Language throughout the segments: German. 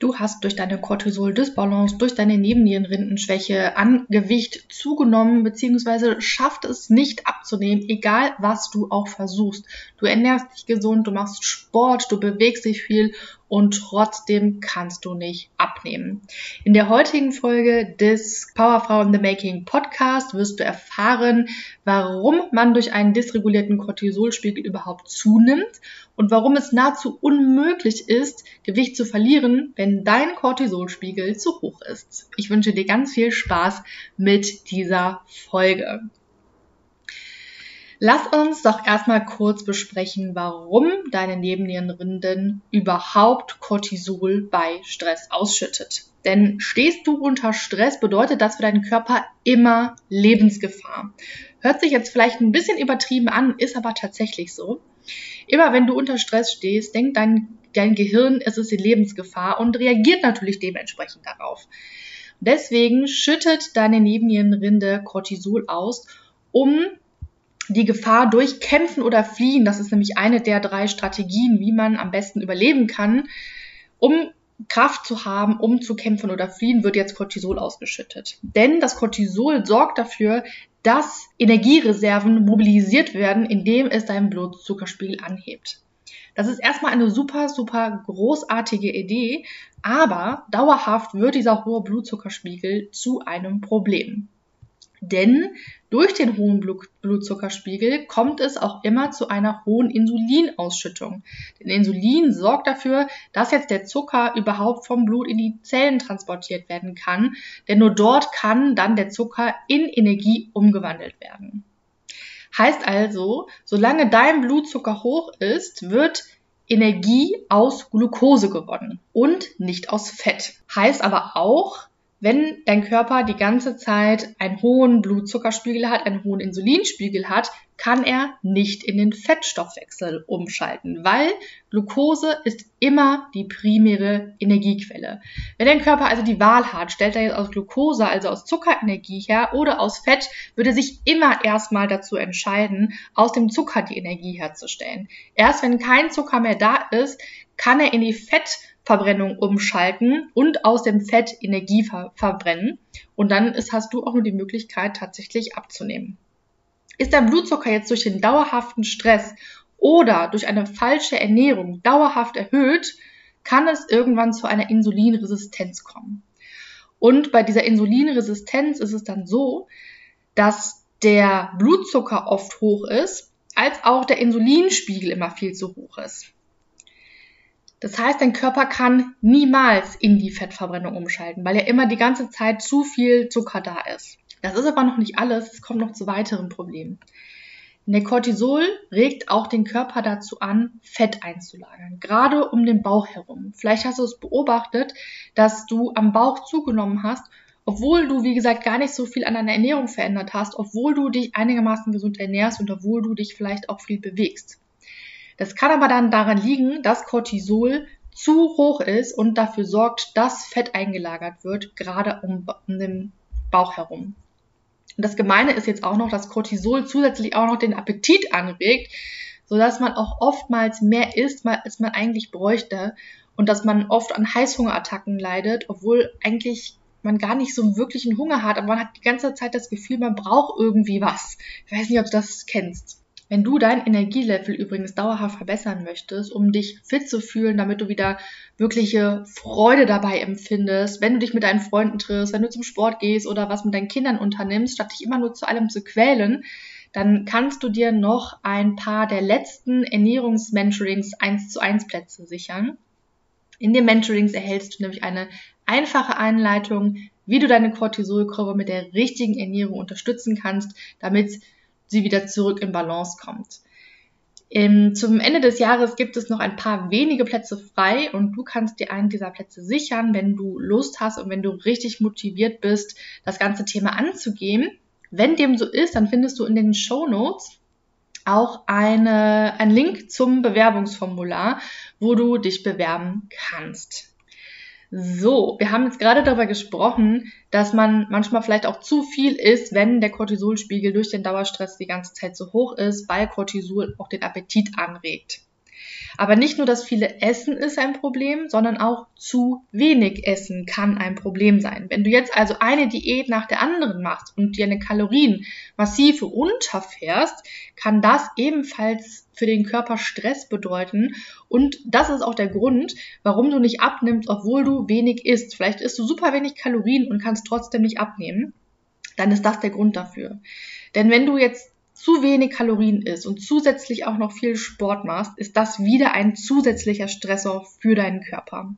Du hast durch deine Cortisol-Dysbalance, durch deine Nebennierenrindenschwäche an Gewicht zugenommen, beziehungsweise schafft es nicht abzunehmen, egal was du auch versuchst. Du ernährst dich gesund, du machst Sport, du bewegst dich viel und trotzdem kannst du nicht abnehmen. In der heutigen Folge des Powerfrau in the Making Podcast wirst du erfahren, warum man durch einen dysregulierten Cortisolspiegel überhaupt zunimmt und warum es nahezu unmöglich ist, Gewicht zu verlieren, wenn dein Cortisolspiegel zu hoch ist. Ich wünsche dir ganz viel Spaß mit dieser Folge. Lass uns doch erstmal kurz besprechen, warum deine Nebennierenrinden überhaupt Cortisol bei Stress ausschüttet. Denn stehst du unter Stress, bedeutet das für deinen Körper immer Lebensgefahr. Hört sich jetzt vielleicht ein bisschen übertrieben an, ist aber tatsächlich so. Immer wenn du unter Stress stehst, denkt dein, dein Gehirn, es ist die Lebensgefahr und reagiert natürlich dementsprechend darauf. Deswegen schüttet deine Nebennierenrinde Cortisol aus, um die Gefahr durch Kämpfen oder Fliehen, das ist nämlich eine der drei Strategien, wie man am besten überleben kann, um Kraft zu haben, um zu kämpfen oder fliehen, wird jetzt Cortisol ausgeschüttet. Denn das Cortisol sorgt dafür, dass Energiereserven mobilisiert werden, indem es deinen Blutzuckerspiegel anhebt. Das ist erstmal eine super, super großartige Idee, aber dauerhaft wird dieser hohe Blutzuckerspiegel zu einem Problem. Denn durch den hohen Blutzuckerspiegel kommt es auch immer zu einer hohen Insulinausschüttung. Denn Insulin sorgt dafür, dass jetzt der Zucker überhaupt vom Blut in die Zellen transportiert werden kann. Denn nur dort kann dann der Zucker in Energie umgewandelt werden. Heißt also, solange dein Blutzucker hoch ist, wird Energie aus Glucose gewonnen und nicht aus Fett. Heißt aber auch, wenn dein Körper die ganze Zeit einen hohen Blutzuckerspiegel hat, einen hohen Insulinspiegel hat, kann er nicht in den Fettstoffwechsel umschalten, weil Glucose ist immer die primäre Energiequelle. Wenn dein Körper also die Wahl hat, stellt er jetzt aus Glucose, also aus Zuckerenergie her oder aus Fett, würde sich immer erstmal dazu entscheiden, aus dem Zucker die Energie herzustellen. Erst wenn kein Zucker mehr da ist, kann er in die Fett Verbrennung umschalten und aus dem Fett Energie ver verbrennen. Und dann ist, hast du auch nur die Möglichkeit, tatsächlich abzunehmen. Ist dein Blutzucker jetzt durch den dauerhaften Stress oder durch eine falsche Ernährung dauerhaft erhöht, kann es irgendwann zu einer Insulinresistenz kommen. Und bei dieser Insulinresistenz ist es dann so, dass der Blutzucker oft hoch ist, als auch der Insulinspiegel immer viel zu hoch ist. Das heißt, dein Körper kann niemals in die Fettverbrennung umschalten, weil ja immer die ganze Zeit zu viel Zucker da ist. Das ist aber noch nicht alles, es kommt noch zu weiteren Problemen. Der Cortisol regt auch den Körper dazu an, Fett einzulagern, gerade um den Bauch herum. Vielleicht hast du es beobachtet, dass du am Bauch zugenommen hast, obwohl du, wie gesagt, gar nicht so viel an deiner Ernährung verändert hast, obwohl du dich einigermaßen gesund ernährst und obwohl du dich vielleicht auch viel bewegst. Das kann aber dann daran liegen, dass Cortisol zu hoch ist und dafür sorgt, dass Fett eingelagert wird, gerade um, um den Bauch herum. Und das Gemeine ist jetzt auch noch, dass Cortisol zusätzlich auch noch den Appetit anregt, sodass man auch oftmals mehr isst, als man eigentlich bräuchte und dass man oft an Heißhungerattacken leidet, obwohl eigentlich man gar nicht so wirklich einen Hunger hat, aber man hat die ganze Zeit das Gefühl, man braucht irgendwie was. Ich weiß nicht, ob du das kennst. Wenn du dein Energielevel übrigens dauerhaft verbessern möchtest, um dich fit zu fühlen, damit du wieder wirkliche Freude dabei empfindest, wenn du dich mit deinen Freunden triffst, wenn du zum Sport gehst oder was mit deinen Kindern unternimmst, statt dich immer nur zu allem zu quälen, dann kannst du dir noch ein paar der letzten Ernährungsmentorings 1 zu 1 Plätze sichern. In den Mentorings erhältst du nämlich eine einfache Einleitung, wie du deine Cortisolkurve mit der richtigen Ernährung unterstützen kannst, damit sie wieder zurück in Balance kommt. Ähm, zum Ende des Jahres gibt es noch ein paar wenige Plätze frei und du kannst dir einen dieser Plätze sichern, wenn du Lust hast und wenn du richtig motiviert bist, das ganze Thema anzugehen. Wenn dem so ist, dann findest du in den Show Notes auch eine, einen Link zum Bewerbungsformular, wo du dich bewerben kannst. So, wir haben jetzt gerade darüber gesprochen, dass man manchmal vielleicht auch zu viel isst, wenn der Cortisolspiegel durch den Dauerstress die ganze Zeit so hoch ist, weil Cortisol auch den Appetit anregt. Aber nicht nur das viele Essen ist ein Problem, sondern auch zu wenig Essen kann ein Problem sein. Wenn du jetzt also eine Diät nach der anderen machst und dir eine Kalorien massiv runterfährst, kann das ebenfalls für den Körper Stress bedeuten. Und das ist auch der Grund, warum du nicht abnimmst, obwohl du wenig isst. Vielleicht isst du super wenig Kalorien und kannst trotzdem nicht abnehmen. Dann ist das der Grund dafür. Denn wenn du jetzt zu wenig Kalorien isst und zusätzlich auch noch viel Sport machst, ist das wieder ein zusätzlicher Stressor für deinen Körper.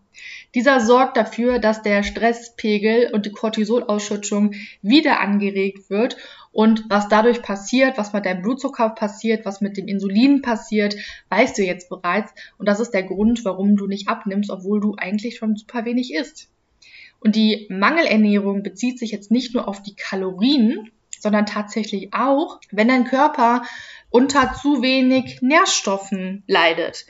Dieser sorgt dafür, dass der Stresspegel und die Cortisolausschüttung wieder angeregt wird und was dadurch passiert, was mit deinem Blutzucker passiert, was mit dem Insulin passiert, weißt du jetzt bereits und das ist der Grund, warum du nicht abnimmst, obwohl du eigentlich schon super wenig isst. Und die Mangelernährung bezieht sich jetzt nicht nur auf die Kalorien, sondern tatsächlich auch, wenn dein Körper unter zu wenig Nährstoffen leidet.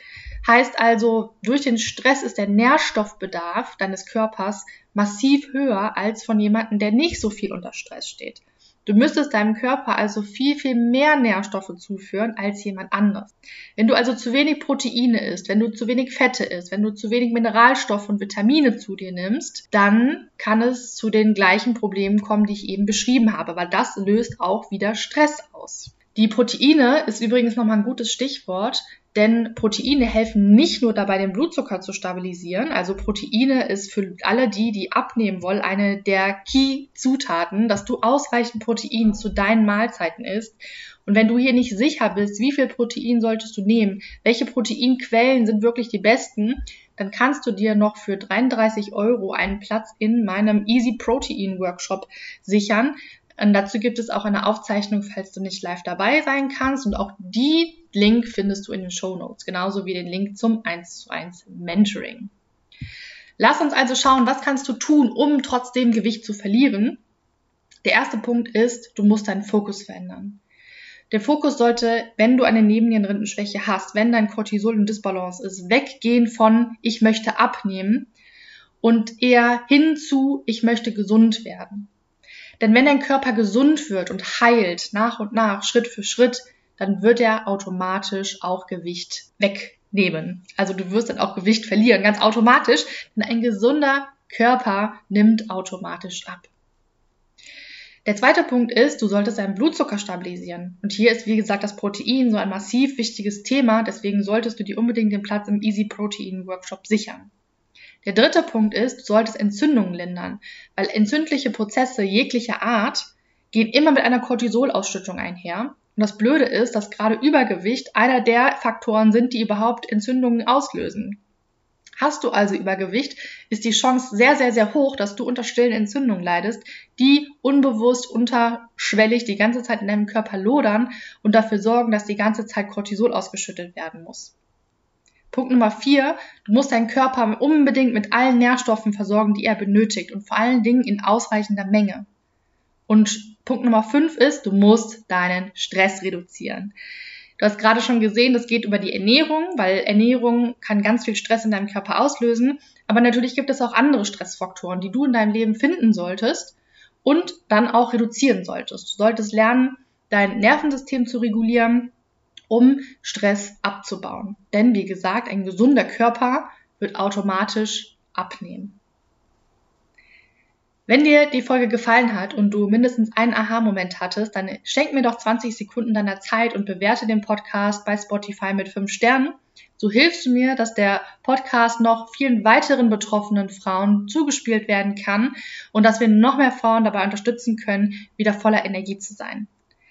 Heißt also, durch den Stress ist der Nährstoffbedarf deines Körpers massiv höher als von jemandem, der nicht so viel unter Stress steht. Du müsstest deinem Körper also viel, viel mehr Nährstoffe zuführen als jemand anderes. Wenn du also zu wenig Proteine isst, wenn du zu wenig Fette isst, wenn du zu wenig Mineralstoffe und Vitamine zu dir nimmst, dann kann es zu den gleichen Problemen kommen, die ich eben beschrieben habe, weil das löst auch wieder Stress aus. Die Proteine ist übrigens nochmal ein gutes Stichwort, denn Proteine helfen nicht nur dabei, den Blutzucker zu stabilisieren. Also Proteine ist für alle die, die abnehmen wollen, eine der Key-Zutaten, dass du ausreichend Protein zu deinen Mahlzeiten isst. Und wenn du hier nicht sicher bist, wie viel Protein solltest du nehmen, welche Proteinquellen sind wirklich die besten, dann kannst du dir noch für 33 Euro einen Platz in meinem Easy Protein Workshop sichern. Und dazu gibt es auch eine Aufzeichnung, falls du nicht live dabei sein kannst. Und auch die Link findest du in den Show Notes, genauso wie den Link zum 1 zu 1 Mentoring. Lass uns also schauen, was kannst du tun, um trotzdem Gewicht zu verlieren. Der erste Punkt ist, du musst deinen Fokus verändern. Der Fokus sollte, wenn du eine Nebennierenrindenschwäche hast, wenn dein Cortisol im Disbalance ist, weggehen von ich möchte abnehmen und eher hin zu ich möchte gesund werden. Denn wenn dein Körper gesund wird und heilt nach und nach, Schritt für Schritt, dann wird er automatisch auch Gewicht wegnehmen. Also du wirst dann auch Gewicht verlieren, ganz automatisch, denn ein gesunder Körper nimmt automatisch ab. Der zweite Punkt ist, du solltest deinen Blutzucker stabilisieren. Und hier ist, wie gesagt, das Protein so ein massiv wichtiges Thema. Deswegen solltest du dir unbedingt den Platz im Easy Protein Workshop sichern. Der dritte Punkt ist, du solltest Entzündungen lindern, weil entzündliche Prozesse jeglicher Art gehen immer mit einer Cortisolausschüttung einher. Und das Blöde ist, dass gerade Übergewicht einer der Faktoren sind, die überhaupt Entzündungen auslösen. Hast du also Übergewicht, ist die Chance sehr, sehr, sehr hoch, dass du unter stillen Entzündungen leidest, die unbewusst unterschwellig die ganze Zeit in deinem Körper lodern und dafür sorgen, dass die ganze Zeit Cortisol ausgeschüttet werden muss. Punkt Nummer vier, du musst deinen Körper unbedingt mit allen Nährstoffen versorgen, die er benötigt und vor allen Dingen in ausreichender Menge. Und Punkt Nummer fünf ist, du musst deinen Stress reduzieren. Du hast gerade schon gesehen, das geht über die Ernährung, weil Ernährung kann ganz viel Stress in deinem Körper auslösen. Aber natürlich gibt es auch andere Stressfaktoren, die du in deinem Leben finden solltest und dann auch reduzieren solltest. Du solltest lernen, dein Nervensystem zu regulieren, um Stress abzubauen. Denn wie gesagt, ein gesunder Körper wird automatisch abnehmen. Wenn dir die Folge gefallen hat und du mindestens einen Aha-Moment hattest, dann schenk mir doch 20 Sekunden deiner Zeit und bewerte den Podcast bei Spotify mit 5 Sternen. So hilfst du mir, dass der Podcast noch vielen weiteren betroffenen Frauen zugespielt werden kann und dass wir noch mehr Frauen dabei unterstützen können, wieder voller Energie zu sein.